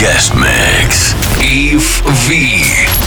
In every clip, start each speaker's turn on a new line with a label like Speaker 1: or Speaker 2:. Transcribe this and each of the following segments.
Speaker 1: Guest Mix.
Speaker 2: Yves V.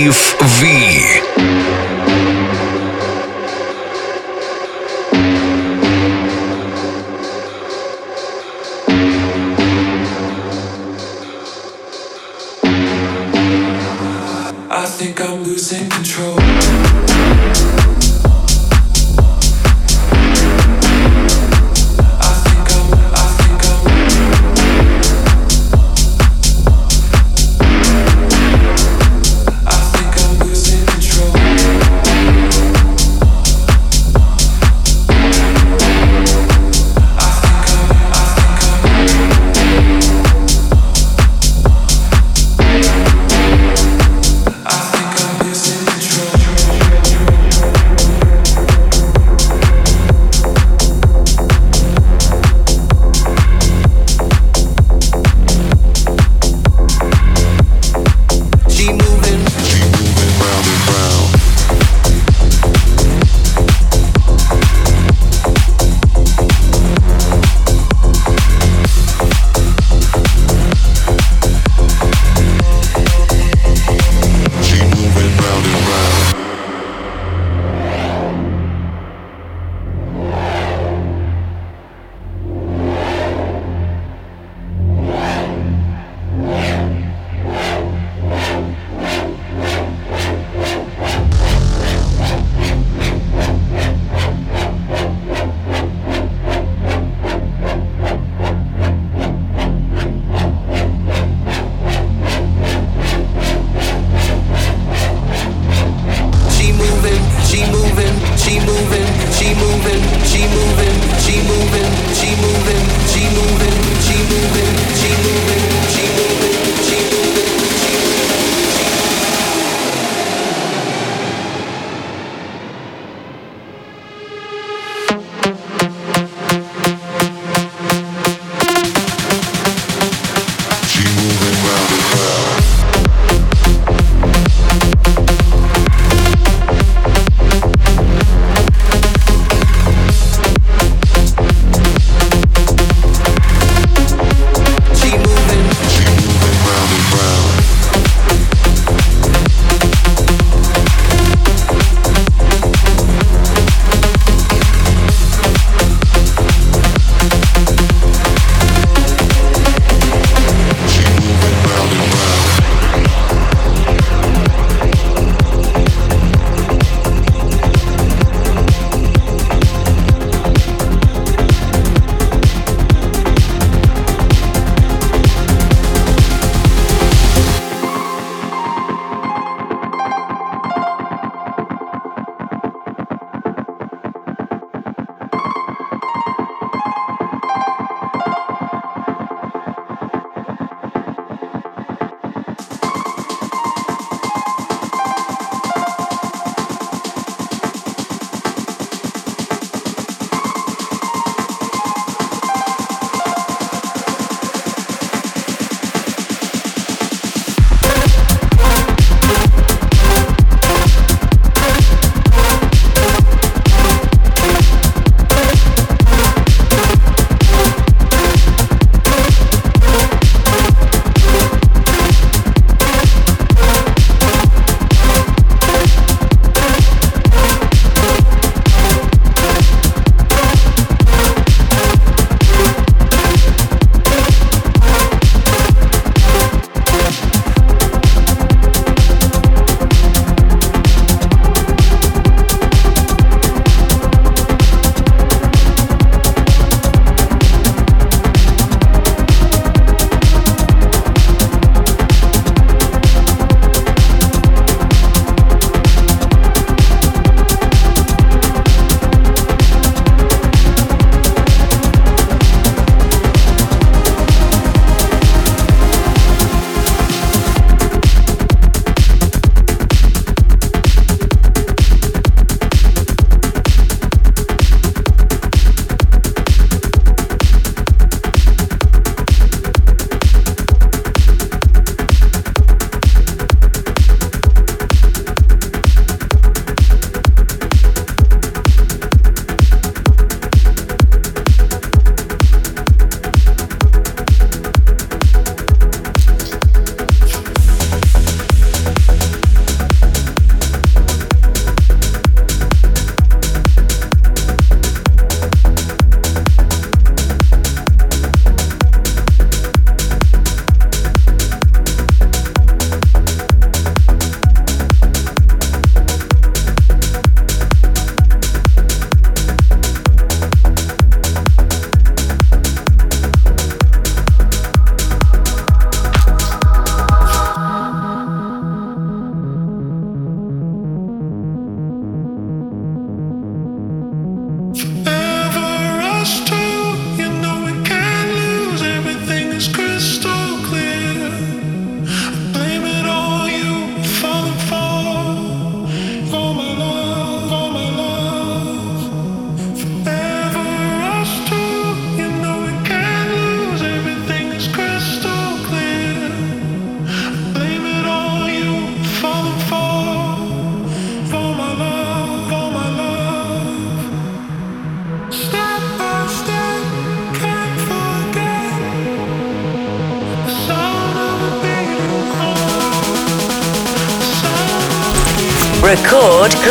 Speaker 3: Yves V.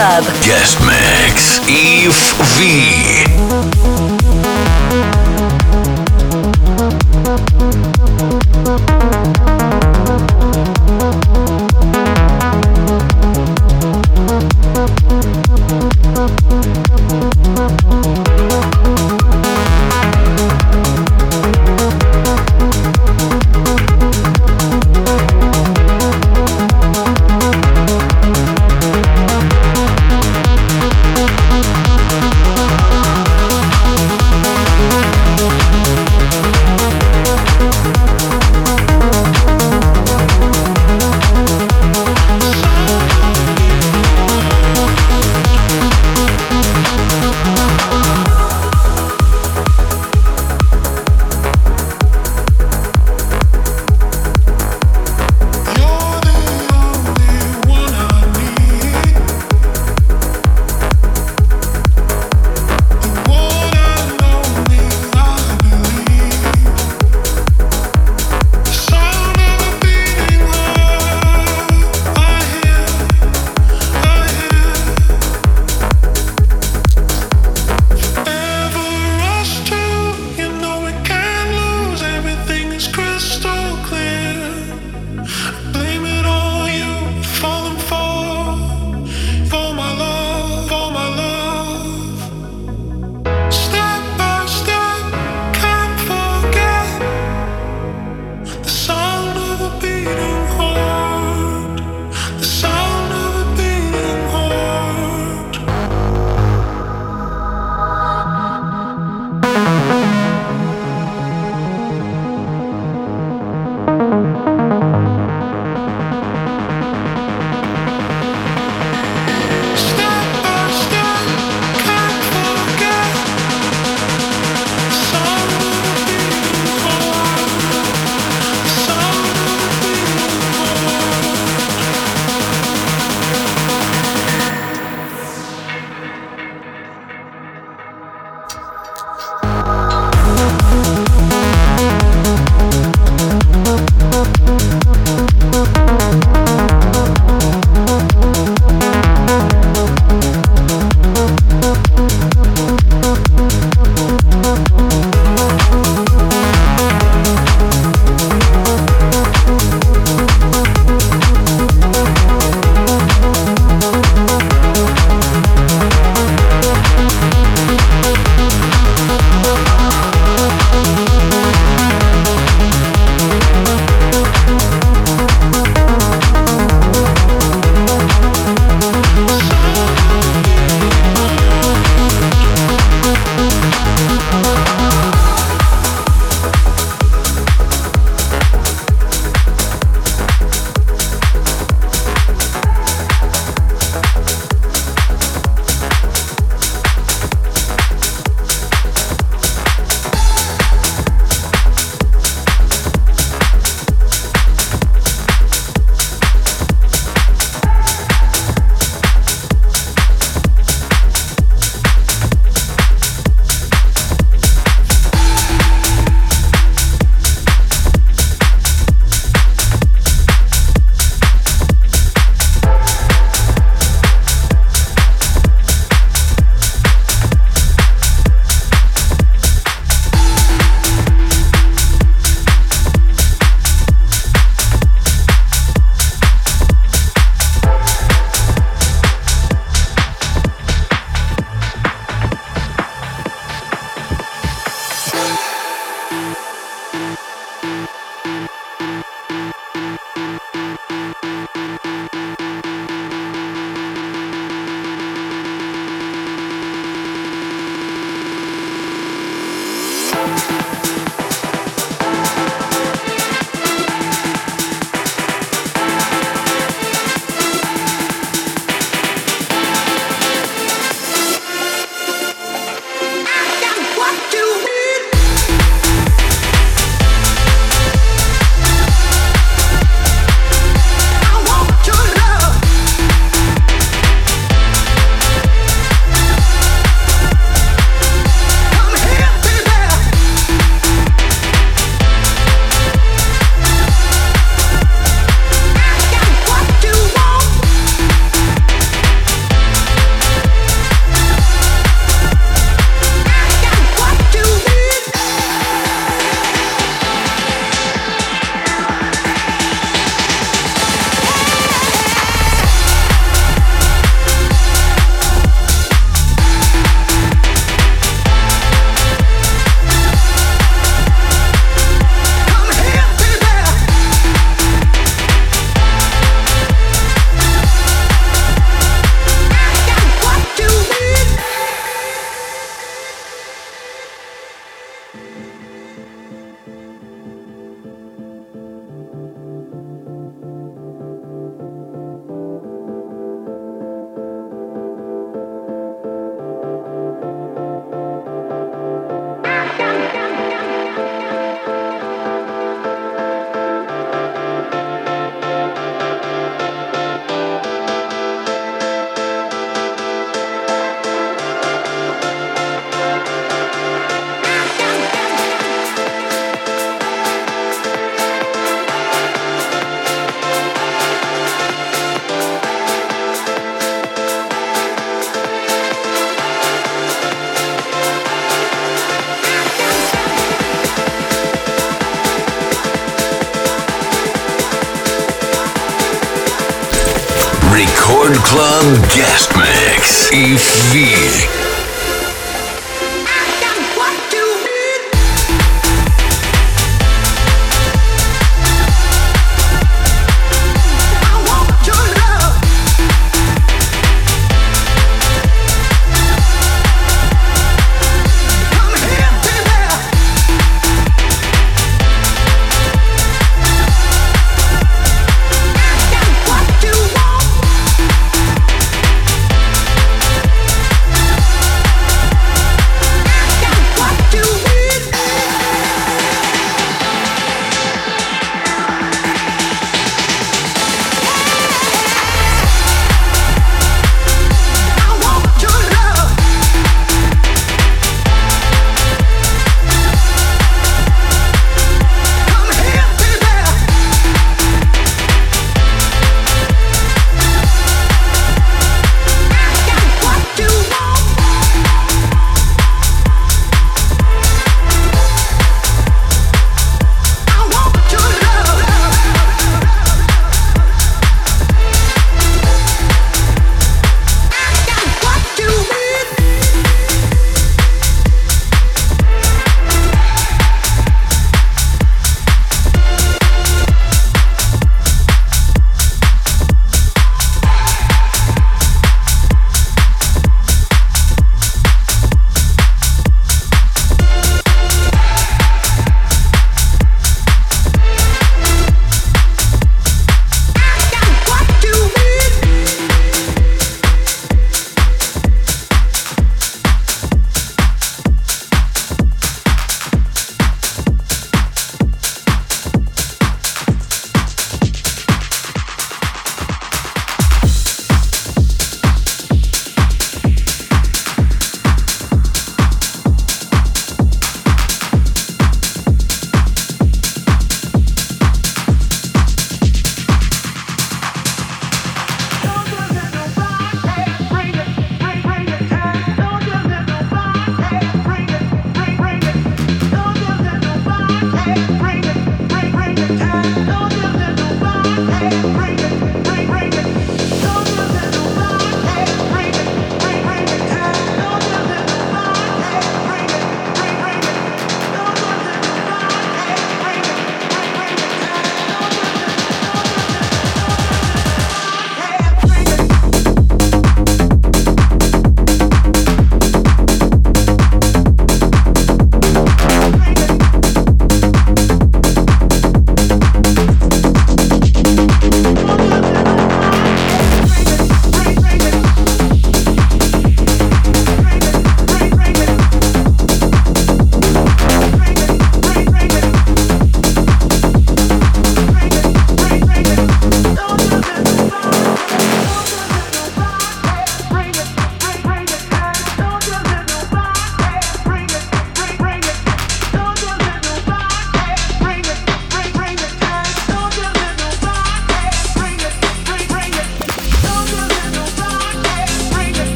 Speaker 4: Club.
Speaker 1: Guest Mix. Yves V.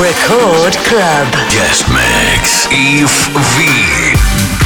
Speaker 5: Record
Speaker 1: Club. Guest Mix. Yves
Speaker 4: V.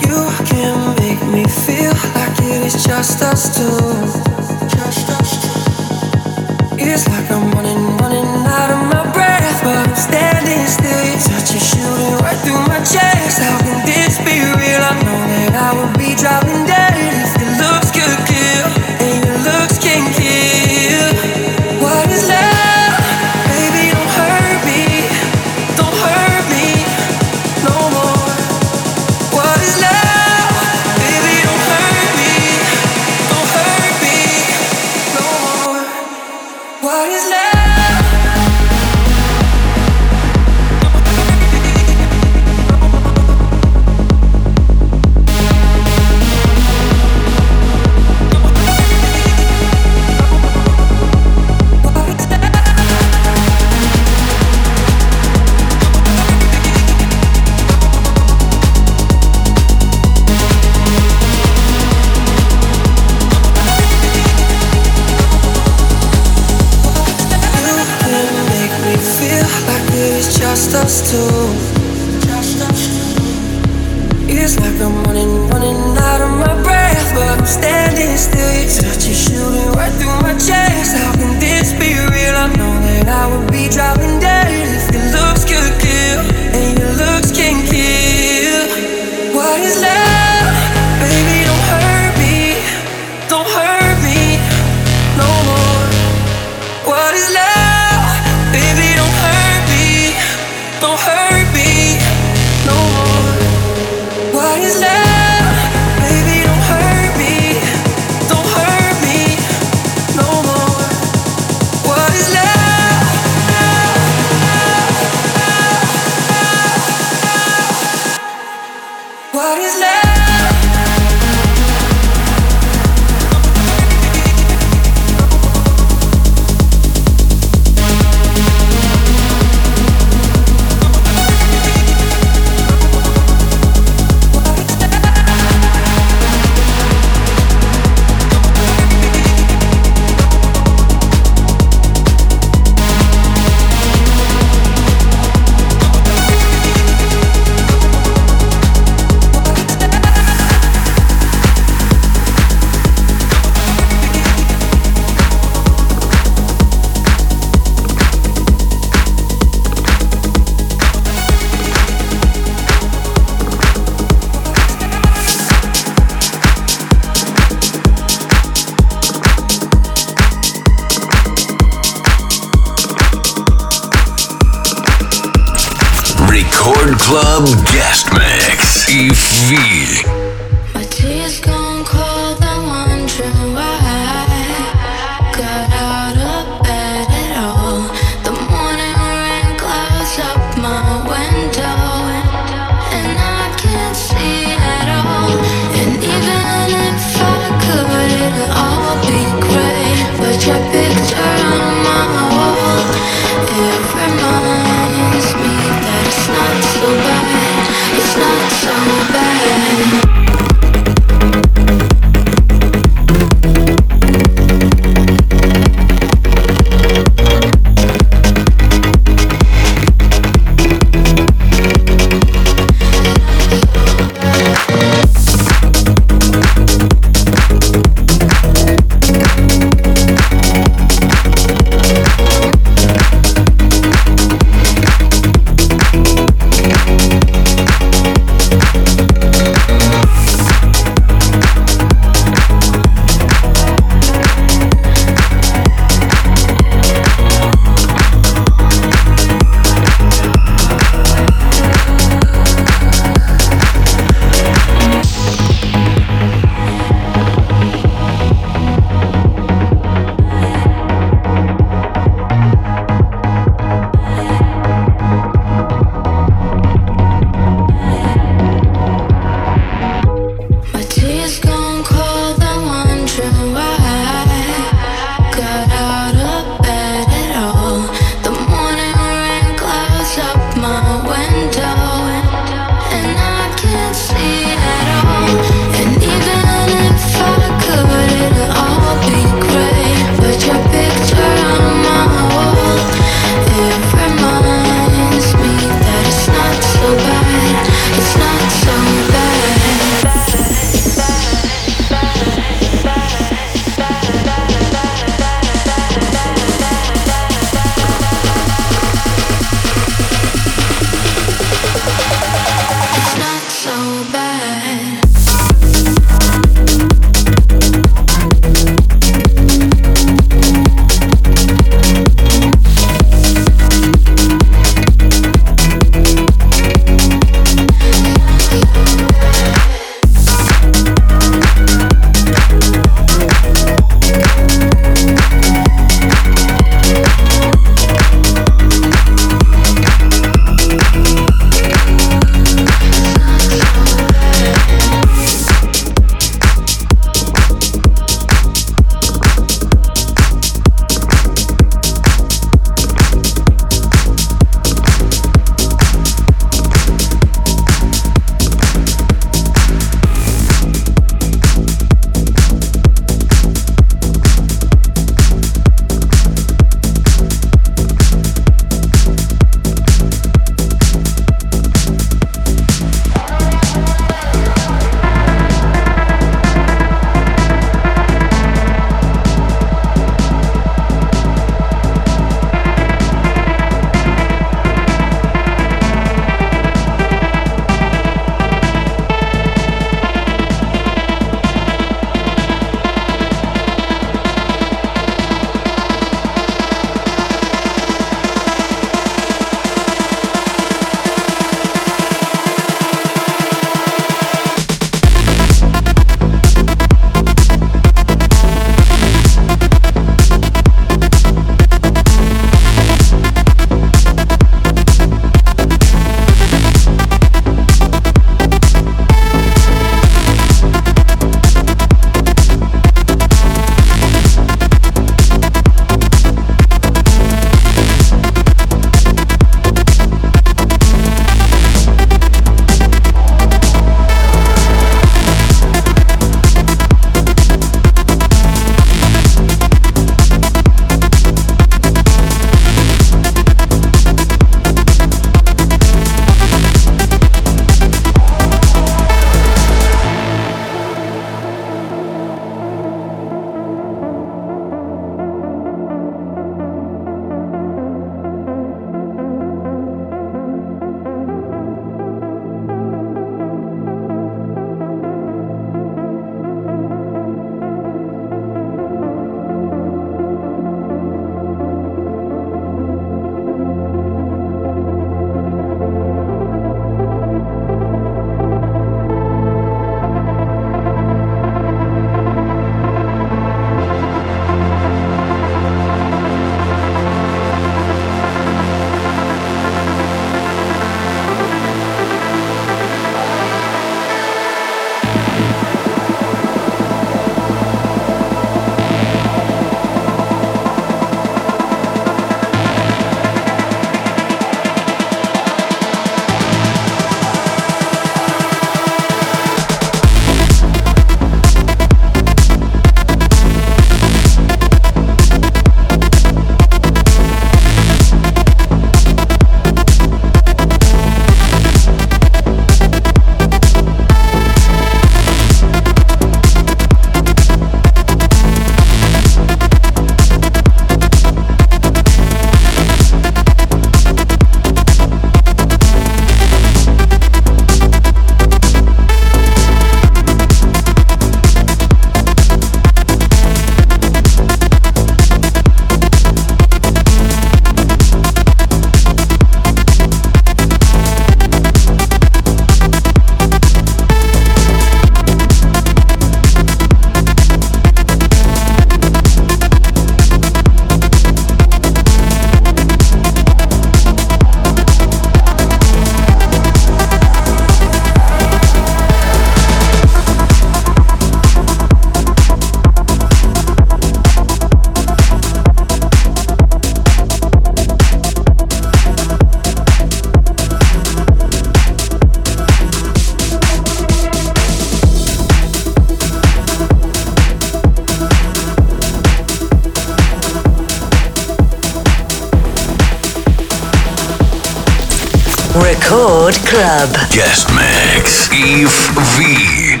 Speaker 6: Record Club.
Speaker 1: Guest Mix. Yves V.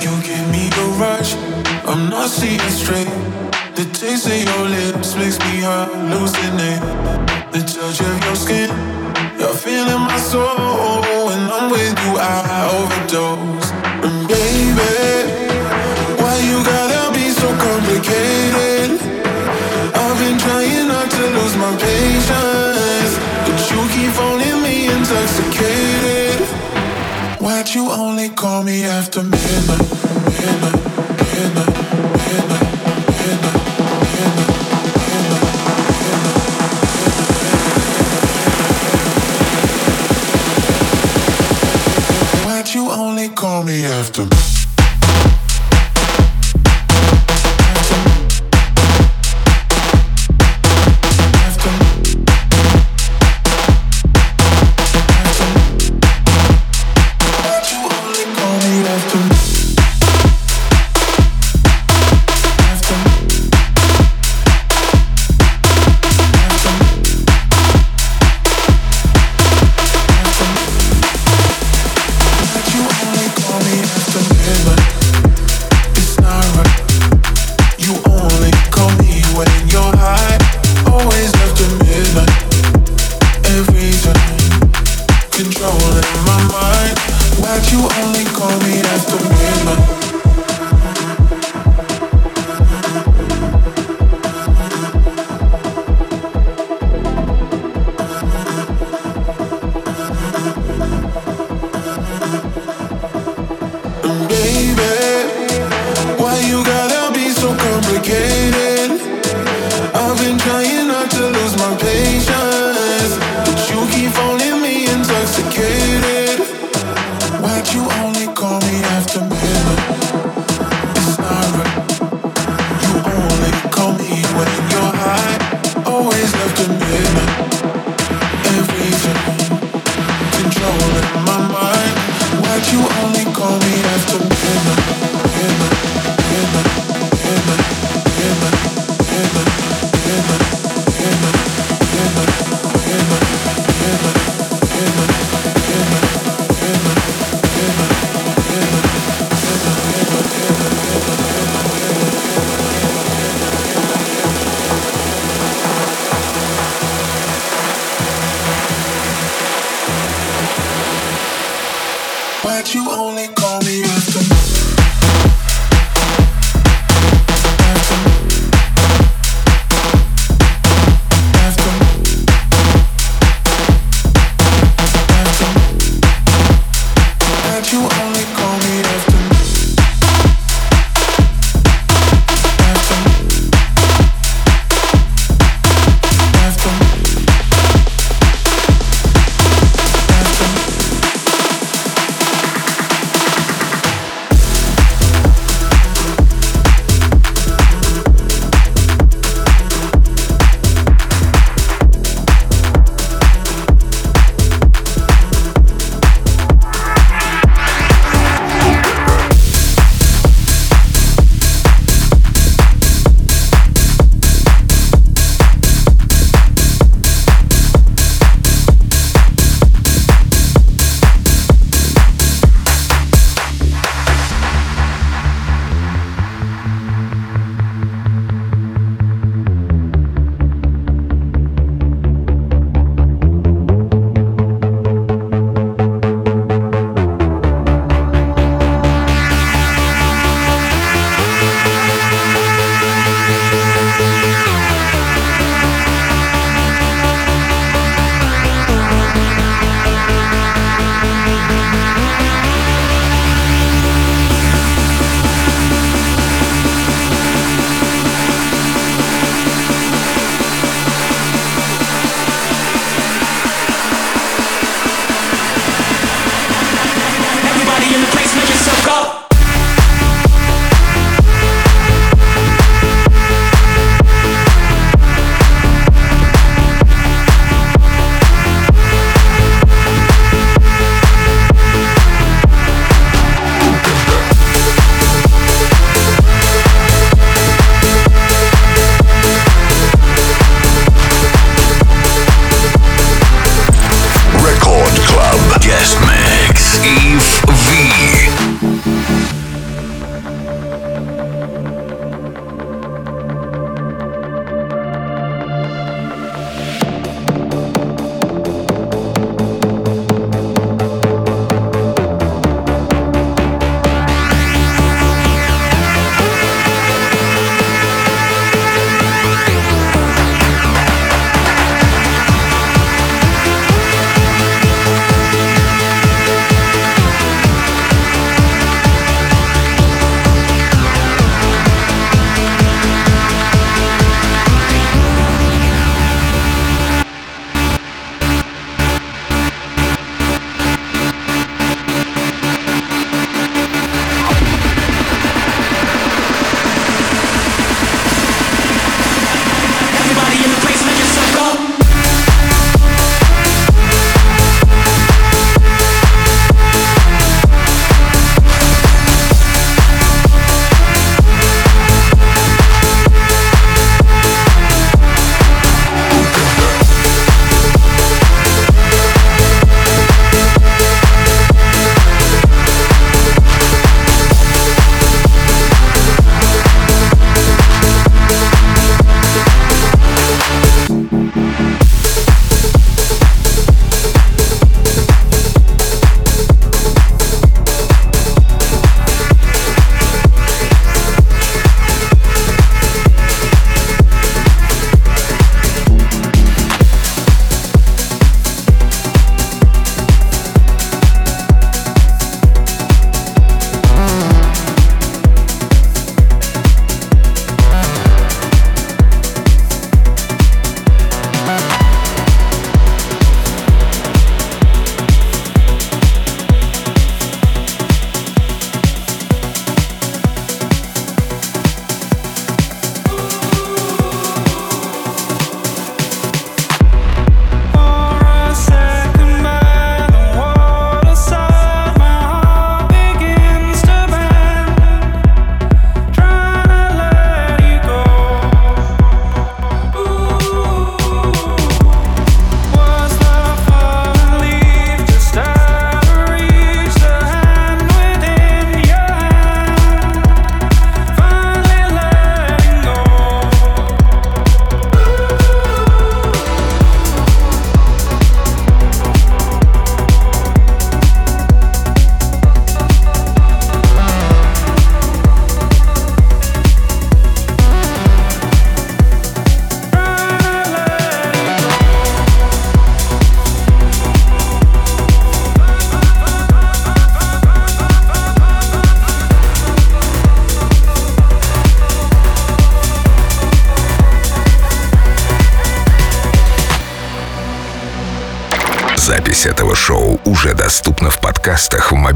Speaker 7: You give me the rush. I'm not seeing straight. The taste of your lips makes me hallucinate. The touch of your skin, you're feeling my soul. You only call me after?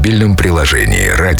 Speaker 8: Мобильном приложении «Радио